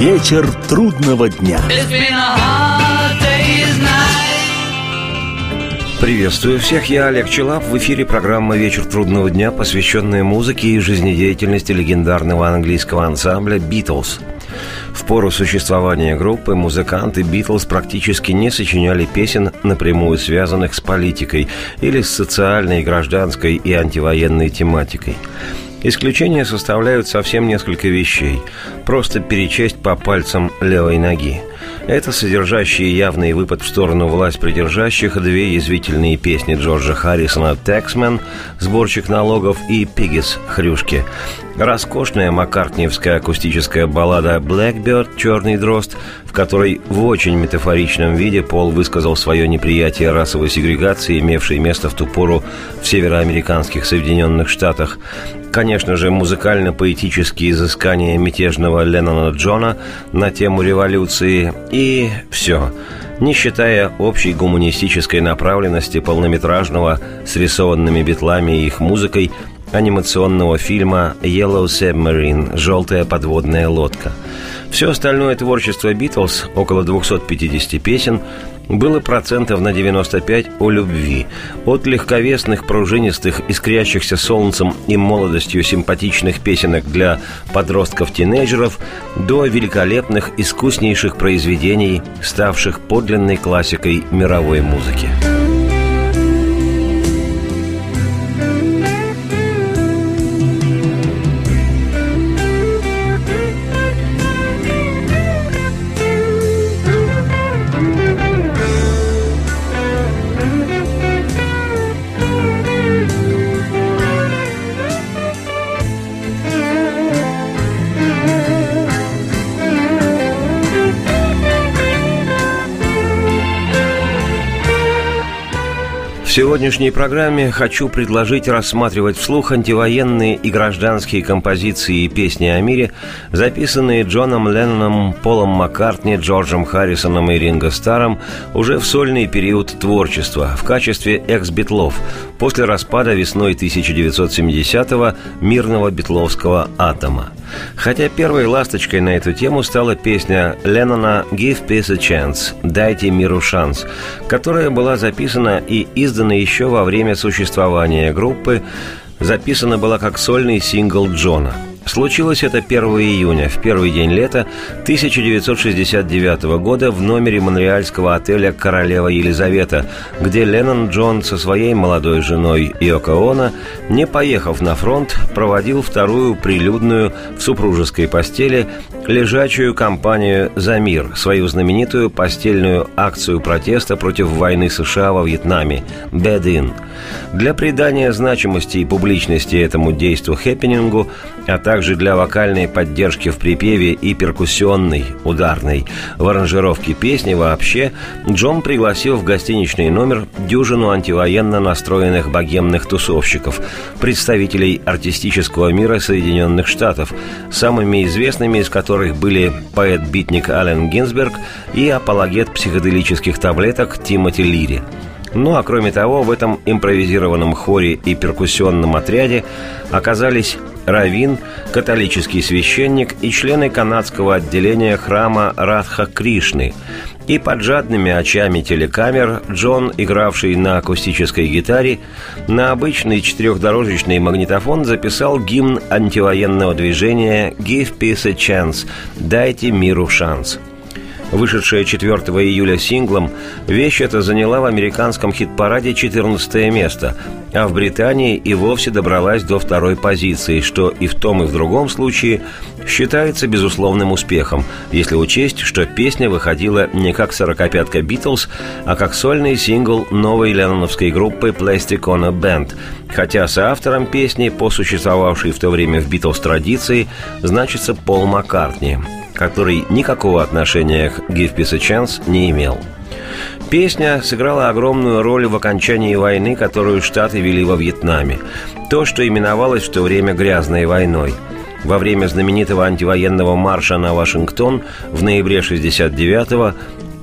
Вечер трудного дня. Приветствую всех, я Олег Челап. В эфире программа «Вечер трудного дня», посвященная музыке и жизнедеятельности легендарного английского ансамбля «Битлз». В пору существования группы музыканты «Битлз» практически не сочиняли песен, напрямую связанных с политикой или с социальной, гражданской и антивоенной тематикой. Исключения составляют совсем несколько вещей. Просто перечесть по пальцам левой ноги – это содержащие явный выпад в сторону власть придержащих две язвительные песни Джорджа Харрисона «Тексмен», «Сборщик налогов» и «Пигис» «Хрюшки». Роскошная маккартниевская акустическая баллада «Blackbird» «Черный дрозд», в которой в очень метафоричном виде Пол высказал свое неприятие расовой сегрегации, имевшей место в ту пору в североамериканских Соединенных Штатах, конечно же, музыкально-поэтические изыскания мятежного Леннона Джона на тему революции и все, не считая общей гуманистической направленности полнометражного с рисованными битлами и их музыкой анимационного фильма «Yellow Submarine» «Желтая подводная лодка». Все остальное творчество «Битлз», около 250 песен, было процентов на 95 о любви. От легковесных, пружинистых, искрящихся солнцем и молодостью симпатичных песенок для подростков-тинейджеров до великолепных, искуснейших произведений, ставших подлинной классикой мировой музыки. Сегодняшней программе хочу предложить рассматривать вслух антивоенные и гражданские композиции и песни о мире, записанные Джоном Ленноном, Полом Маккартни, Джорджем Харрисоном и Ринго Старом уже в сольный период творчества в качестве экс-битлов после распада весной 1970-го мирного битловского атома. Хотя первой ласточкой на эту тему стала песня Леннона «Give Peace a Chance» «Дайте миру шанс», которая была записана и издана еще во время существования группы, записана была как сольный сингл Джона – Случилось это 1 июня, в первый день лета 1969 года в номере монреальского отеля «Королева Елизавета», где Леннон Джон со своей молодой женой Йоко Оно, не поехав на фронт, проводил вторую прилюдную в супружеской постели лежачую кампанию «За мир», свою знаменитую постельную акцию протеста против войны США во Вьетнаме «Bed In». Для придания значимости и публичности этому действу хэппинингу, а также также для вокальной поддержки в припеве и перкуссионной, ударной, в аранжировке песни вообще, Джон пригласил в гостиничный номер дюжину антивоенно настроенных богемных тусовщиков, представителей артистического мира Соединенных Штатов, самыми известными из которых были поэт-битник Ален Гинзберг и апологет психоделических таблеток Тимоти Лири. Ну а кроме того, в этом импровизированном хоре и перкуссионном отряде оказались равин, католический священник и члены канадского отделения храма Радха Кришны. И под жадными очами телекамер Джон, игравший на акустической гитаре, на обычный четырехдорожечный магнитофон записал гимн антивоенного движения «Give Peace a Chance» – «Дайте миру шанс». Вышедшая 4 июля синглом, вещь эта заняла в американском хит-параде 14 место, а в Британии и вовсе добралась до второй позиции, что и в том, и в другом случае считается безусловным успехом, если учесть, что песня выходила не как сорокопятка «Битлз», а как сольный сингл новой ленноновской группы Plastic on Band, хотя соавтором песни, по существовавшей в то время в «Битлз» традиции, значится Пол Маккартни – который никакого отношения к «Give Peace a Chance» не имел. Песня сыграла огромную роль в окончании войны, которую Штаты вели во Вьетнаме. То, что именовалось в то время «грязной войной». Во время знаменитого антивоенного марша на Вашингтон в ноябре 69-го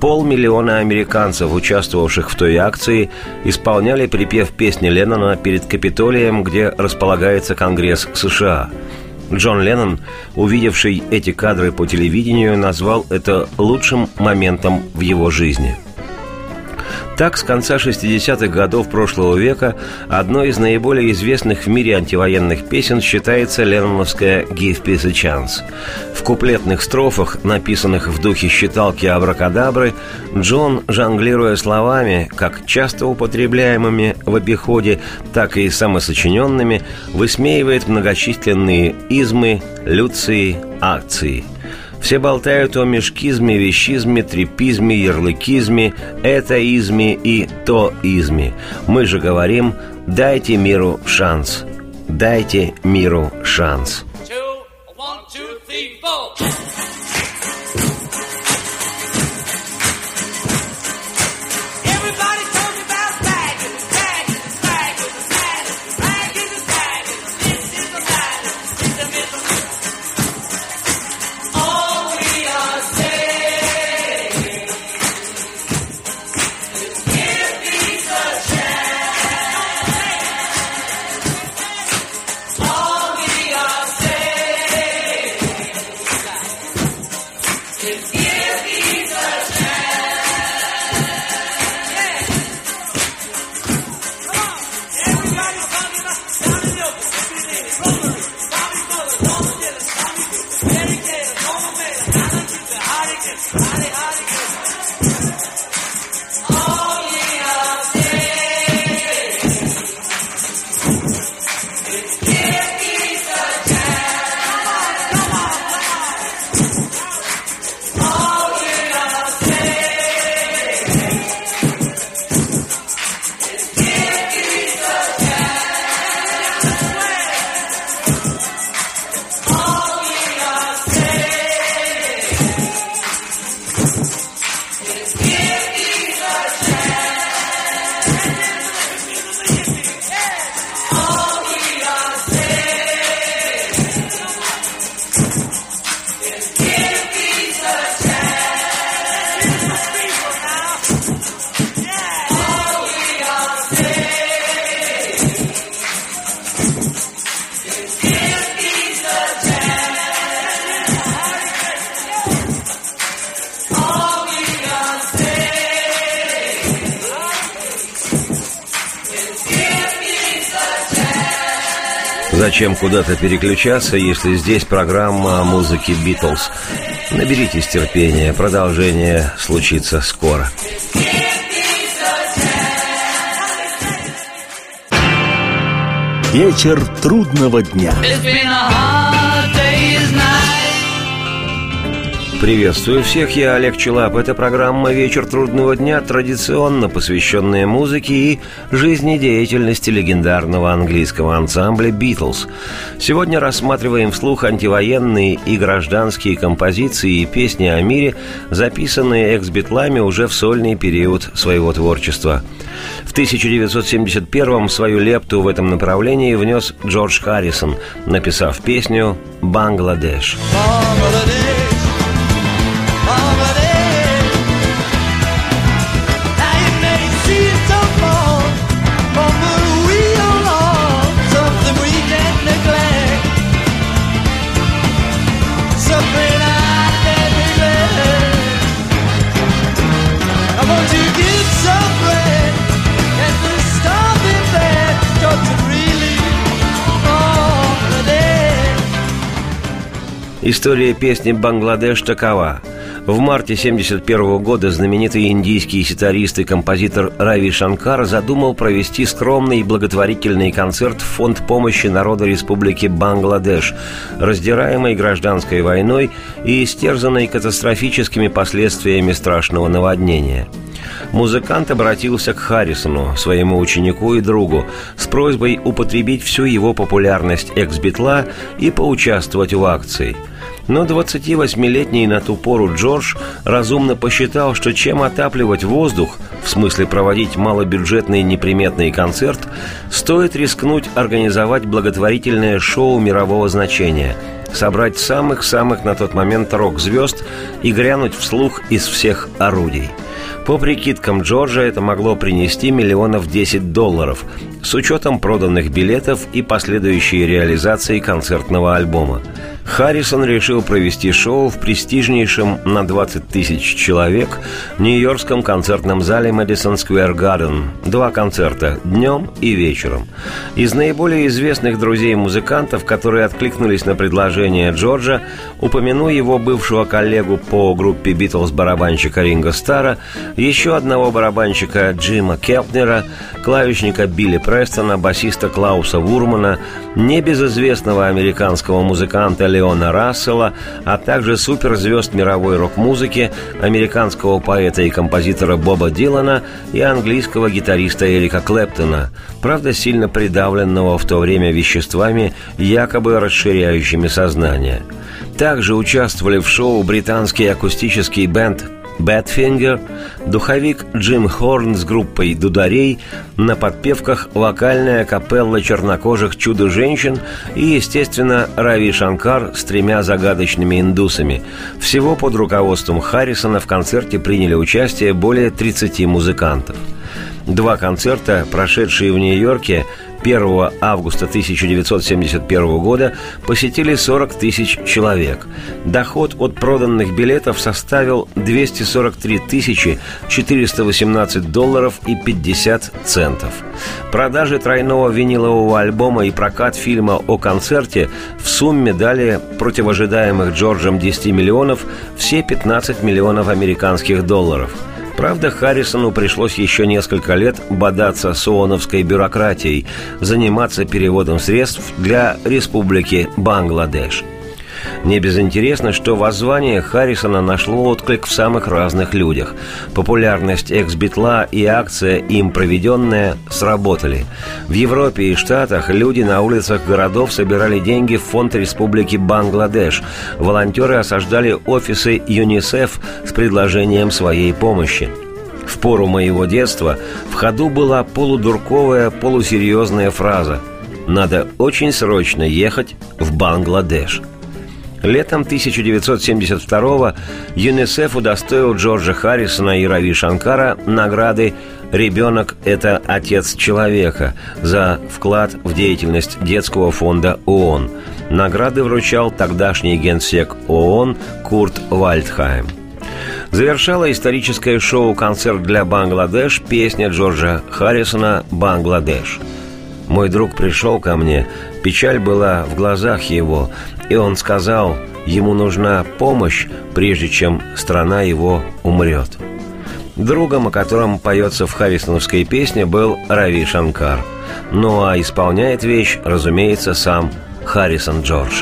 полмиллиона американцев, участвовавших в той акции, исполняли припев песни Леннона перед Капитолием, где располагается Конгресс США – Джон Леннон, увидевший эти кадры по телевидению, назвал это лучшим моментом в его жизни – так, с конца 60-х годов прошлого века одной из наиболее известных в мире антивоенных песен считается ленноновская «Give Peace a Chance». В куплетных строфах, написанных в духе считалки Абракадабры, Джон, жонглируя словами, как часто употребляемыми в обиходе, так и самосочиненными, высмеивает многочисленные измы, люции, акции – все болтают о мешкизме, вещизме, трепизме, ярлыкизме, этоизме и тоизме. Мы же говорим «дайте миру шанс». Дайте миру шанс. Зачем куда-то переключаться, если здесь программа о музыке «Битлз»? Наберитесь терпения, продолжение случится скоро. Вечер трудного дня. Приветствую всех, я Олег Челап. Это программа «Вечер трудного дня», традиционно посвященная музыке и жизнедеятельности легендарного английского ансамбля «Битлз». Сегодня рассматриваем вслух антивоенные и гражданские композиции и песни о мире, записанные экс-битлами уже в сольный период своего творчества. В 1971-м свою лепту в этом направлении внес Джордж Харрисон, написав песню «Бангладеш». Бангладеш. История песни «Бангладеш» такова. В марте 1971 года знаменитый индийский ситарист и композитор Рави Шанкар задумал провести скромный благотворительный концерт в Фонд помощи народа Республики Бангладеш, раздираемой гражданской войной и истерзанной катастрофическими последствиями страшного наводнения – музыкант обратился к Харрисону, своему ученику и другу, с просьбой употребить всю его популярность экс-битла и поучаствовать в акции – но 28-летний на ту пору Джордж разумно посчитал, что чем отапливать воздух, в смысле проводить малобюджетный неприметный концерт, стоит рискнуть организовать благотворительное шоу мирового значения, собрать самых-самых на тот момент рок-звезд и грянуть вслух из всех орудий – По прикидкам Джорджа это могло принести миллионов 10 долларов с учетом проданных билетов и последующей реализации концертного альбома. Харрисон решил провести шоу в престижнейшем на 20 тысяч человек Нью-Йоркском концертном зале Мэдисон Сквер Гарден. Два концерта – днем и вечером. Из наиболее известных друзей музыкантов, которые откликнулись на предложение Джорджа, упомяну его бывшего коллегу по группе «Битлз» барабанщика Ринга Стара, еще одного барабанщика Джима Келпнера, клавишника Билли Престона, басиста Клауса Вурмана, небезызвестного американского музыканта Леона Рассела, а также суперзвезд мировой рок-музыки, американского поэта и композитора Боба Дилана и английского гитариста Эрика Клэптона, правда сильно придавленного в то время веществами, якобы расширяющими сознание. Также участвовали в шоу британский акустический бенд Badfinger, духовик Джим Хорн с группой дударей, на подпевках вокальная капелла чернокожих чудо-женщин и, естественно, Рави Шанкар с тремя загадочными индусами. Всего под руководством Харрисона в концерте приняли участие более 30 музыкантов. Два концерта, прошедшие в Нью-Йорке, 1 августа 1971 года посетили 40 тысяч человек. Доход от проданных билетов составил 243 тысячи 418 долларов и 50 центов. Продажи тройного винилового альбома и прокат фильма о концерте в сумме дали против ожидаемых Джорджем 10 миллионов все 15 миллионов американских долларов – Правда, Харрисону пришлось еще несколько лет бодаться с ООНовской бюрократией, заниматься переводом средств для Республики Бангладеш – не безинтересно, что воззвание Харрисона нашло отклик в самых разных людях. Популярность экс-битла и акция, им проведенная, сработали. В Европе и Штатах люди на улицах городов собирали деньги в фонд Республики Бангладеш. Волонтеры осаждали офисы ЮНИСЕФ с предложением своей помощи. В пору моего детства в ходу была полудурковая, полусерьезная фраза «Надо очень срочно ехать в Бангладеш». Летом 1972-го ЮНИСЕФ удостоил Джорджа Харрисона и Рави Шанкара награды «Ребенок – это отец человека» за вклад в деятельность детского фонда ООН. Награды вручал тогдашний генсек ООН Курт Вальдхайм. Завершала историческое шоу-концерт для Бангладеш песня Джорджа Харрисона «Бангладеш». Мой друг пришел ко мне, печаль была в глазах его, и он сказал, ему нужна помощь, прежде чем страна его умрет. Другом, о котором поется в харрисоновской песне, был Рави Шанкар. Ну а исполняет вещь, разумеется, сам Харрисон Джордж.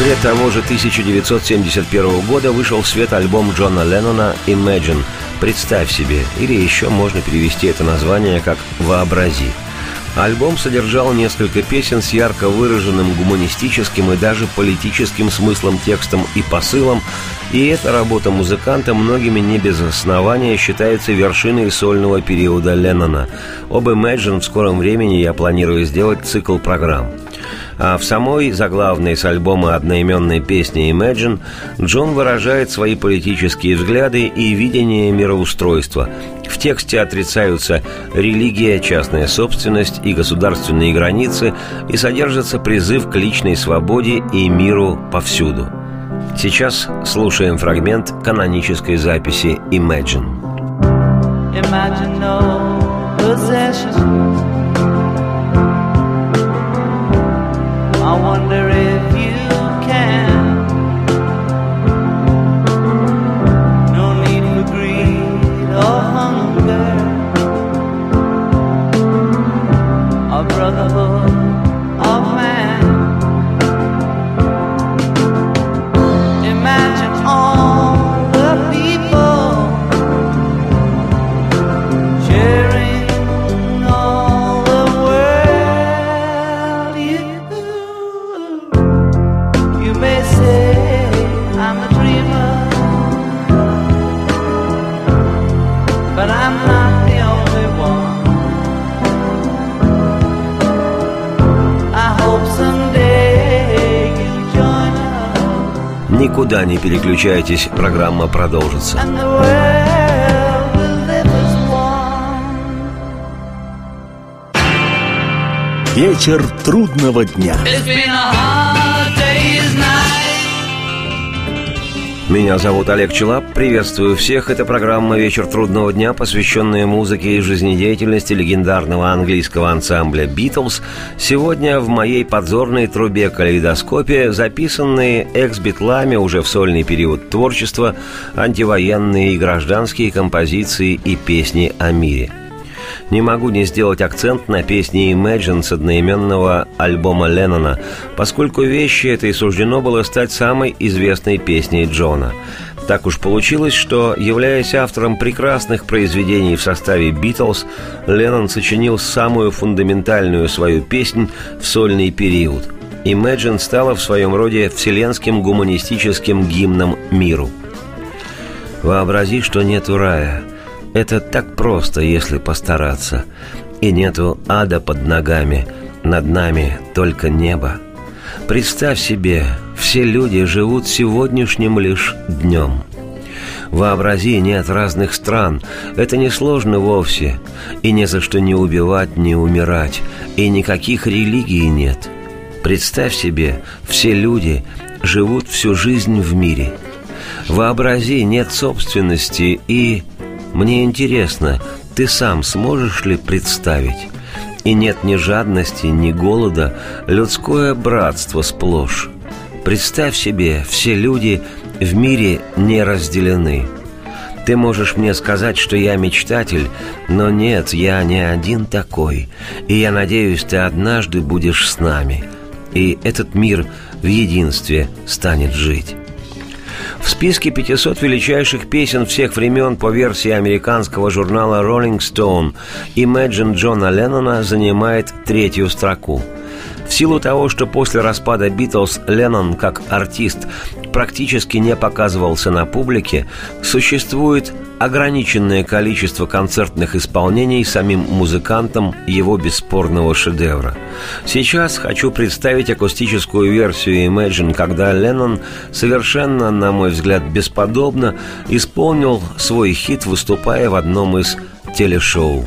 Сентябре того же 1971 года вышел в свет альбом Джона Леннона «Imagine» «Представь себе», или еще можно перевести это название как «Вообрази». Альбом содержал несколько песен с ярко выраженным гуманистическим и даже политическим смыслом, текстом и посылом, и эта работа музыканта многими не без основания считается вершиной сольного периода Леннона. Об Imagine в скором времени я планирую сделать цикл программ. А в самой заглавной с альбома одноименной песни Imagine Джон выражает свои политические взгляды и видение мироустройства. В тексте отрицаются религия, частная собственность и государственные границы и содержится призыв к личной свободе и миру повсюду. Сейчас слушаем фрагмент канонической записи Imagine. Imagine no possessions Никуда не переключайтесь, программа продолжится. Вечер трудного дня. Меня зовут Олег Челап. Приветствую всех. Это программа «Вечер трудного дня», посвященная музыке и жизнедеятельности легендарного английского ансамбля «Битлз». Сегодня в моей подзорной трубе калейдоскопе записанные экс-битлами уже в сольный период творчества антивоенные и гражданские композиции и песни о мире – не могу не сделать акцент на песне Imagine с одноименного альбома Леннона, поскольку вещи этой суждено было стать самой известной песней Джона. Так уж получилось, что, являясь автором прекрасных произведений в составе «Битлз», Леннон сочинил самую фундаментальную свою песнь в сольный период. «Imagine» стала в своем роде вселенским гуманистическим гимном миру. «Вообрази, что нету рая», это так просто, если постараться. И нету ада под ногами, над нами только небо. Представь себе, все люди живут сегодняшним лишь днем. Вообрази, нет разных стран. Это несложно вовсе. И не за что не убивать, не умирать. И никаких религий нет. Представь себе, все люди живут всю жизнь в мире. Вообрази, нет собственности и мне интересно, ты сам сможешь ли представить? И нет ни жадности, ни голода, людское братство сплошь. Представь себе, все люди в мире не разделены. Ты можешь мне сказать, что я мечтатель, но нет, я не один такой. И я надеюсь, ты однажды будешь с нами. И этот мир в единстве станет жить. В списке 500 величайших песен всех времен по версии американского журнала Rolling Stone Imagine Джона Леннона занимает третью строку. В силу того, что после распада Битлз Леннон как артист практически не показывался на публике, существует ограниченное количество концертных исполнений самим музыкантом его бесспорного шедевра. Сейчас хочу представить акустическую версию Imagine, когда Леннон совершенно, на мой взгляд, бесподобно исполнил свой хит, выступая в одном из телешоу.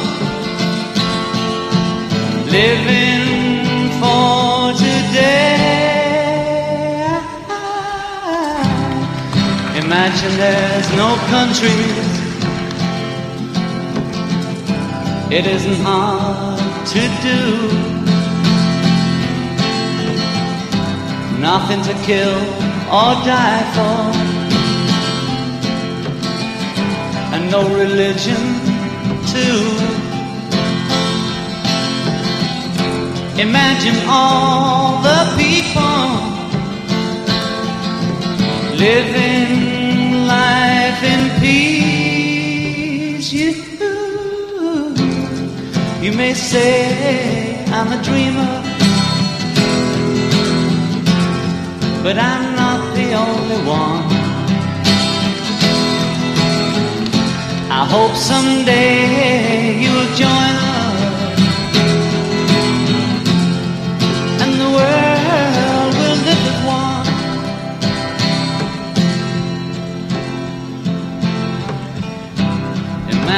living for today. Imagine there's no countries. It isn't hard to do. Nothing to kill or die for. And no religion too. Imagine all the people living life in peace. You, you may say I'm a dreamer, but I'm not the only one. I hope someday you'll join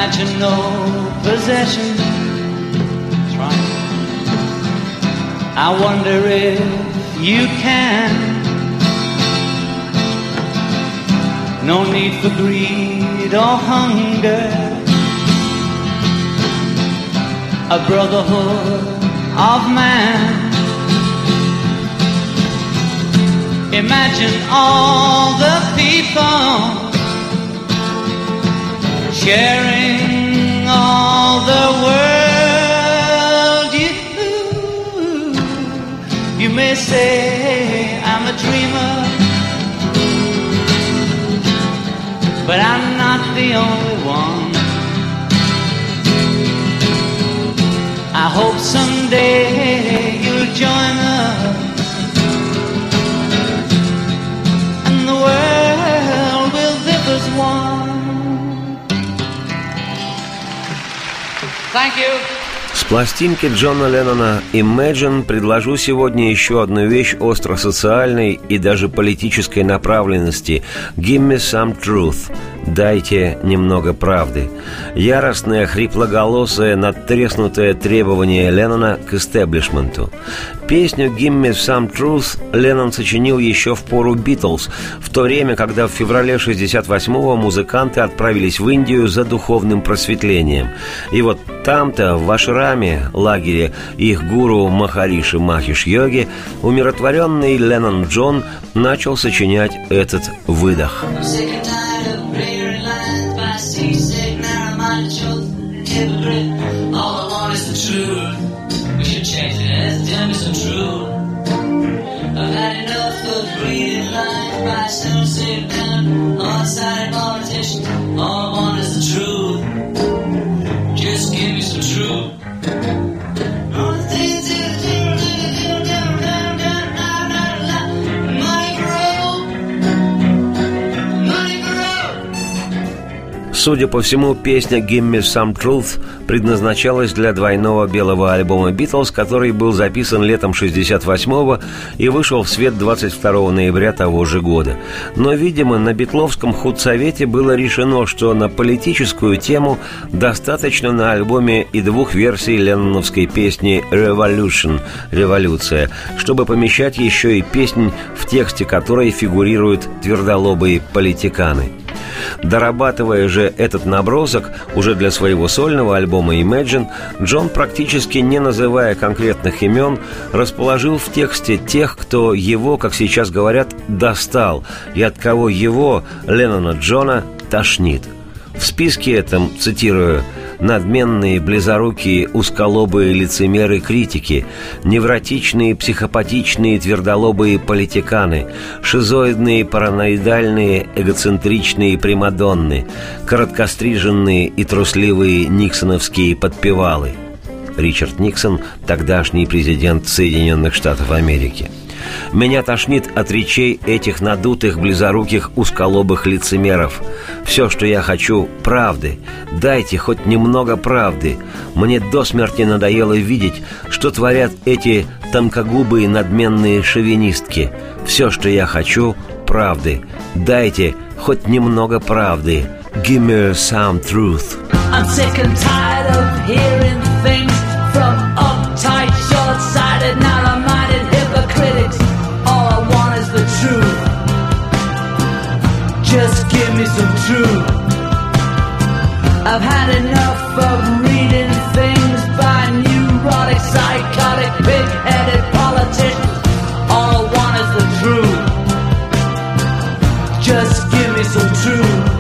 Imagine no possessions. Right. I wonder if you can. No need for greed or hunger. A brotherhood of man. Imagine all the people sharing all the world. You, you may say I'm a dreamer, but I'm not the only one. I hope someday you'll join us. С пластинки Джона Леннона «Imagine» предложу сегодня еще одну вещь остро-социальной и даже политической направленности «Give me some truth» «Дайте немного правды». Яростное, хриплоголосое, надтреснутое требование Леннона к истеблишменту. Песню «Give me some truth» Леннон сочинил еще в пору «Битлз», в то время, когда в феврале 68-го музыканты отправились в Индию за духовным просветлением. И вот там-то, в Ашраме, лагере их гуру Махариши Махиш Йоги, умиротворенный Леннон Джон начал сочинять этот выдох. I'm Судя по всему, песня «Give me some truth» предназначалась для двойного белого альбома «Битлз», который был записан летом 68-го и вышел в свет 22 ноября того же года. Но, видимо, на Битловском худсовете было решено, что на политическую тему достаточно на альбоме и двух версий ленноновской песни «Revolution» – «Революция», чтобы помещать еще и песнь, в тексте которой фигурируют твердолобые политиканы – Дорабатывая же этот набросок уже для своего сольного альбома Imagine, Джон, практически не называя конкретных имен, расположил в тексте тех, кто его, как сейчас говорят, достал, и от кого его, Леннона Джона, тошнит. В списке этом, цитирую, надменные, близорукие, узколобые лицемеры-критики, невротичные, психопатичные, твердолобые политиканы, шизоидные, параноидальные, эгоцентричные примадонны, короткостриженные и трусливые никсоновские подпевалы. Ричард Никсон, тогдашний президент Соединенных Штатов Америки – меня тошнит от речей этих надутых, близоруких, узколобых лицемеров. Все, что я хочу, правды. Дайте хоть немного правды. Мне до смерти надоело видеть, что творят эти тонкогубые надменные шовинистки. Все, что я хочу, правды. Дайте хоть немного правды. Give me some truth. I'm sick and tired of hearing things Some truth. I've had enough of reading things by neurotic, psychotic, pig-headed politicians. All I want is the truth. Just give me some truth.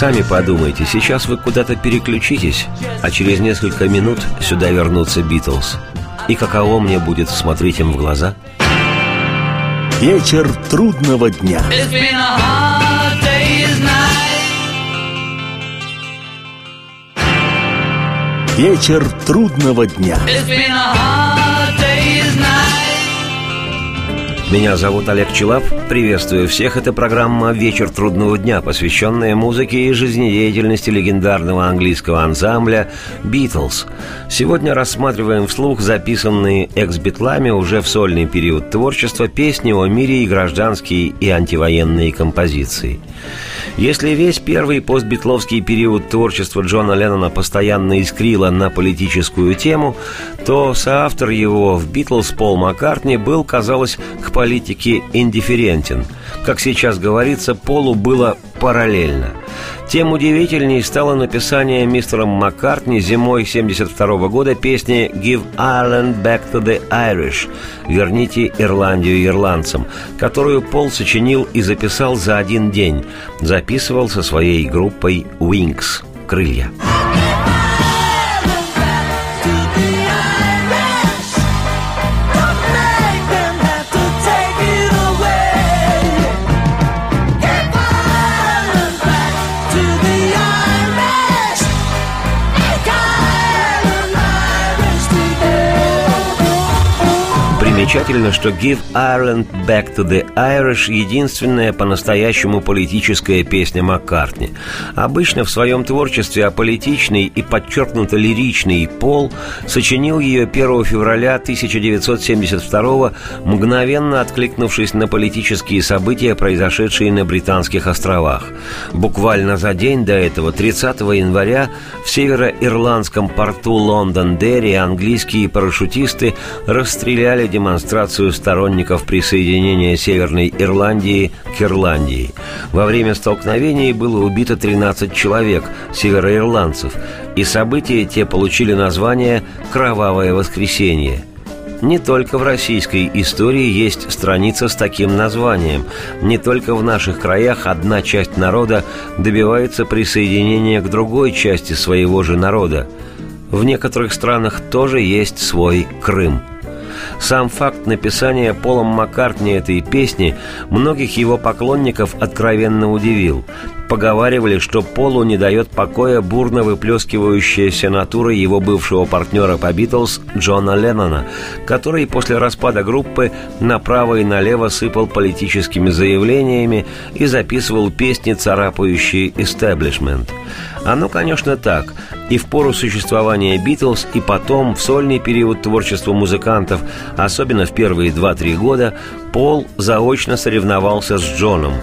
Сами подумайте, сейчас вы куда-то переключитесь, а через несколько минут сюда вернутся Битлз. И каково мне будет смотреть им в глаза? Вечер трудного дня. It's been a hard day's night. Вечер трудного дня. Меня зовут Олег Челап. Приветствую всех. Это программа «Вечер трудного дня», посвященная музыке и жизнедеятельности легендарного английского ансамбля «Битлз». Сегодня рассматриваем вслух записанные экс-битлами уже в сольный период творчества песни о мире и гражданские и антивоенные композиции. Если весь первый постбитловский период творчества Джона Леннона постоянно искрило на политическую тему, то соавтор его в «Битлз» Пол Маккартни был, казалось, к политике индифферентен. Как сейчас говорится, Полу было параллельно. Тем удивительней стало написание мистером Маккартни зимой 72 года песни «Give Ireland back to the Irish» «Верните Ирландию ирландцам», которую Пол сочинил и записал за один день. Записывал со своей группой «Wings» «Крылья». Примечательно, что «Give Ireland Back to the Irish» — единственная по-настоящему политическая песня Маккартни. Обычно в своем творчестве аполитичный и подчеркнуто лиричный Пол сочинил ее 1 февраля 1972 мгновенно откликнувшись на политические события, произошедшие на Британских островах. Буквально за день до этого, 30 января, в североирландском порту Лондон-Дерри английские парашютисты расстреляли демонстрацию сторонников присоединения Северной Ирландии к Ирландии. Во время столкновений было убито 13 человек, североирландцев, и события те получили название «Кровавое воскресенье». не только в российской истории есть страница с таким названием. Не только в наших краях одна часть народа добивается присоединения к другой части своего же народа. В некоторых странах тоже есть свой Крым – сам факт написания Полом Маккартни этой песни многих его поклонников откровенно удивил. Поговаривали, что Полу не дает покоя бурно выплескивающаяся натура его бывшего партнера по «Битлз» Джона Леннона, который после распада группы направо и налево сыпал политическими заявлениями и записывал песни, царапающие «истеблишмент». Оно, конечно, так. И в пору существования «Битлз», и потом, в сольный период творчества музыкантов, особенно в первые 2-3 года, Пол заочно соревновался с Джоном,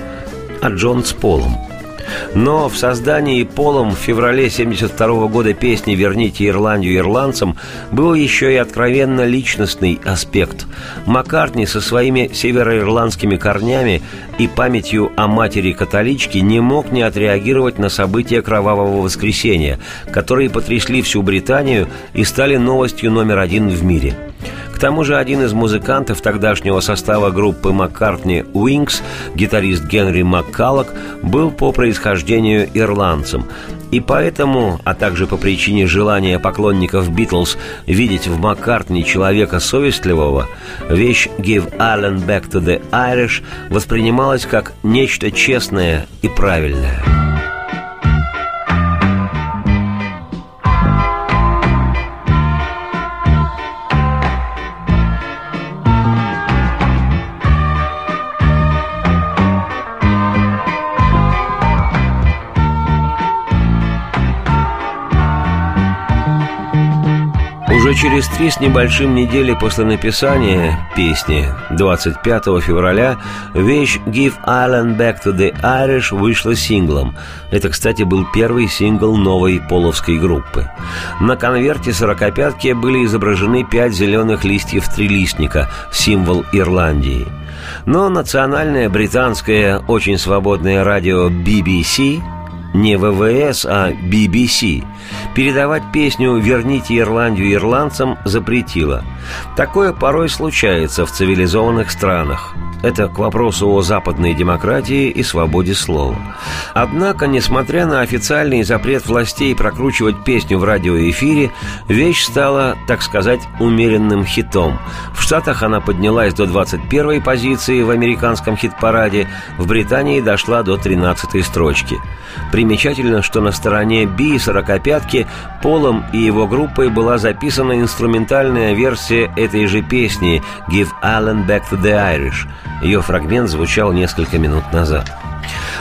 а Джон с Полом – но в создании Полом в феврале 1972 года песни «Верните Ирландию ирландцам» был еще и откровенно личностный аспект. Маккартни со своими североирландскими корнями и памятью о матери-католичке не мог не отреагировать на события Кровавого воскресенья, которые потрясли всю Британию и стали новостью номер один в мире – к тому же один из музыкантов тогдашнего состава группы Маккартни Уинкс, гитарист Генри Маккаллок, был по происхождению ирландцем. И поэтому, а также по причине желания поклонников Битлз видеть в Маккартни человека совестливого, вещь «Give Allen Back to the Irish» воспринималась как нечто честное и правильное. Через три с небольшим недели после написания песни 25 февраля вещь «Give Island Back to the Irish» вышла синглом. Это, кстати, был первый сингл новой половской группы. На конверте сорокопятки были изображены пять зеленых листьев трилистника, символ Ирландии. Но национальное британское очень свободное радио BBC не ВВС, а BBC, передавать песню «Верните Ирландию ирландцам» запретила. Такое порой случается в цивилизованных странах. Это к вопросу о западной демократии и свободе слова. Однако, несмотря на официальный запрет властей прокручивать песню в радиоэфире, вещь стала, так сказать, умеренным хитом. В Штатах она поднялась до 21 позиции в американском хит-параде, в Британии дошла до 13 строчки. Примечательно, что на стороне Би «Сорокопятки» Полом и его группой была записана инструментальная версия этой же песни «Give Allen Back to the Irish», ее фрагмент звучал несколько минут назад.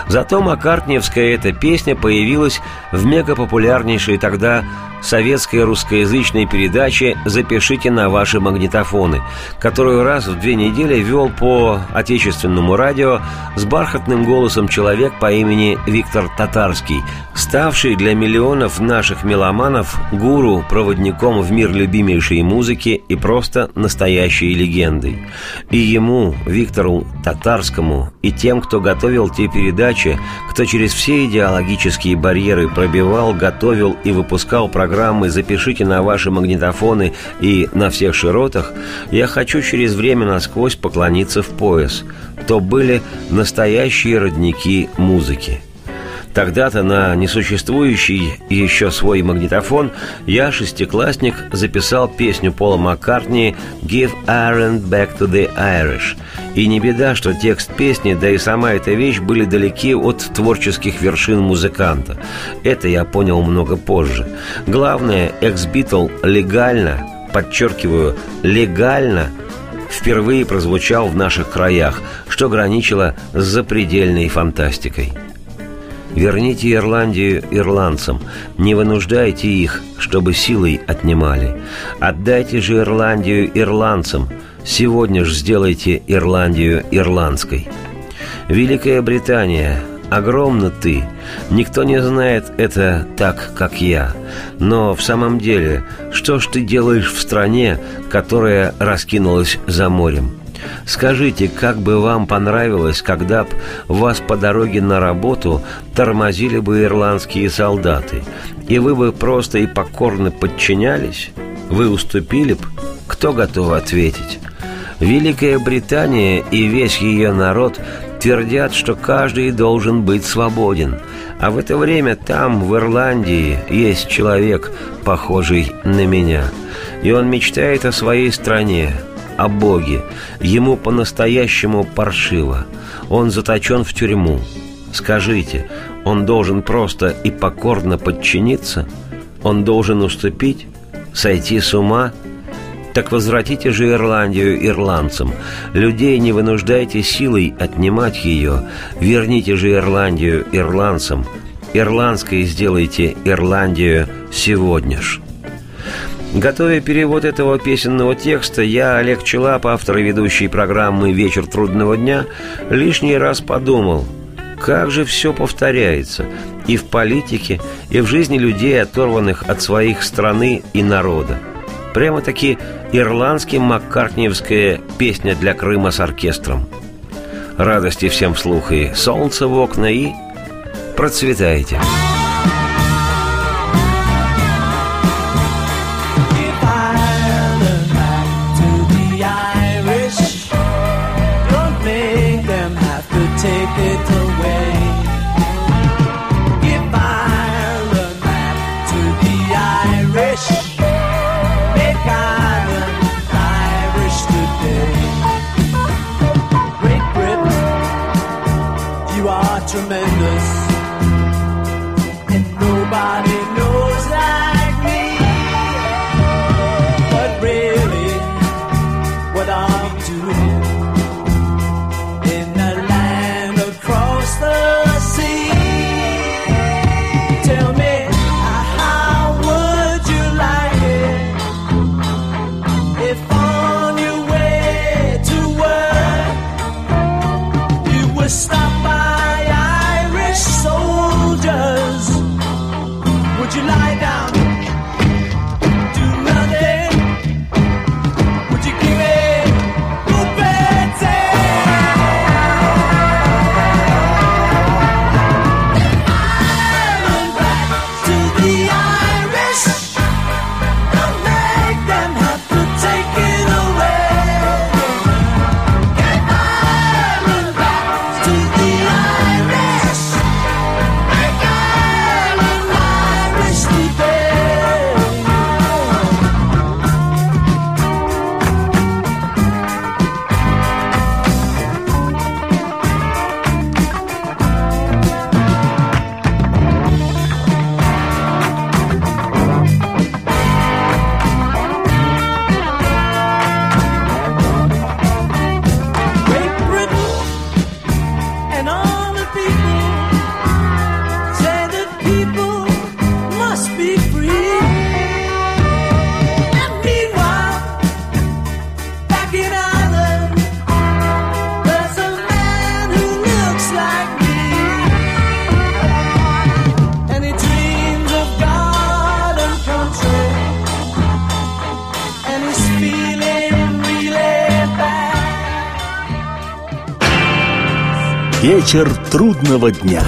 Зато Маккартниевская эта песня появилась в мегапопулярнейшей тогда советской русскоязычной передаче «Запишите на ваши магнитофоны», которую раз в две недели вел по отечественному радио с бархатным голосом человек по имени Виктор Татарский, ставший для миллионов наших меломанов гуру, проводником в мир любимейшей музыки и просто настоящей легендой. И ему, Виктору Татарскому, и тем, кто готовил те передачи, кто через все идеологические барьеры пробивал, готовил и выпускал программы программы запишите на ваши магнитофоны и на всех широтах, я хочу через время насквозь поклониться в пояс. То были настоящие родники музыки. Тогда-то на несуществующий еще свой магнитофон я, шестиклассник, записал песню Пола Маккартни «Give Ireland Back to the Irish». И не беда, что текст песни, да и сама эта вещь были далеки от творческих вершин музыканта. Это я понял много позже. Главное, экс-битл легально, подчеркиваю, легально впервые прозвучал в наших краях, что граничило с запредельной фантастикой – Верните Ирландию ирландцам, не вынуждайте их, чтобы силой отнимали. Отдайте же Ирландию ирландцам, сегодня же сделайте Ирландию ирландской. Великая Британия, огромна ты, никто не знает это так, как я. Но в самом деле, что ж ты делаешь в стране, которая раскинулась за морем? Скажите, как бы вам понравилось, когда б вас по дороге на работу тормозили бы ирландские солдаты, и вы бы просто и покорно подчинялись? Вы уступили б? Кто готов ответить? Великая Британия и весь ее народ твердят, что каждый должен быть свободен. А в это время там, в Ирландии, есть человек, похожий на меня. И он мечтает о своей стране, о Боге. Ему по-настоящему паршиво. Он заточен в тюрьму. Скажите, он должен просто и покорно подчиниться? Он должен уступить? Сойти с ума? Так возвратите же Ирландию ирландцам. Людей не вынуждайте силой отнимать ее. Верните же Ирландию ирландцам. Ирландской сделайте Ирландию сегодня. Готовя перевод этого песенного текста, я, Олег Челап, автор и ведущий программы «Вечер трудного дня», лишний раз подумал, как же все повторяется и в политике, и в жизни людей, оторванных от своих страны и народа. Прямо-таки ирландский маккартниевская песня для Крыма с оркестром. Радости всем вслух и солнце в окна, и процветайте. If Вечер трудного дня.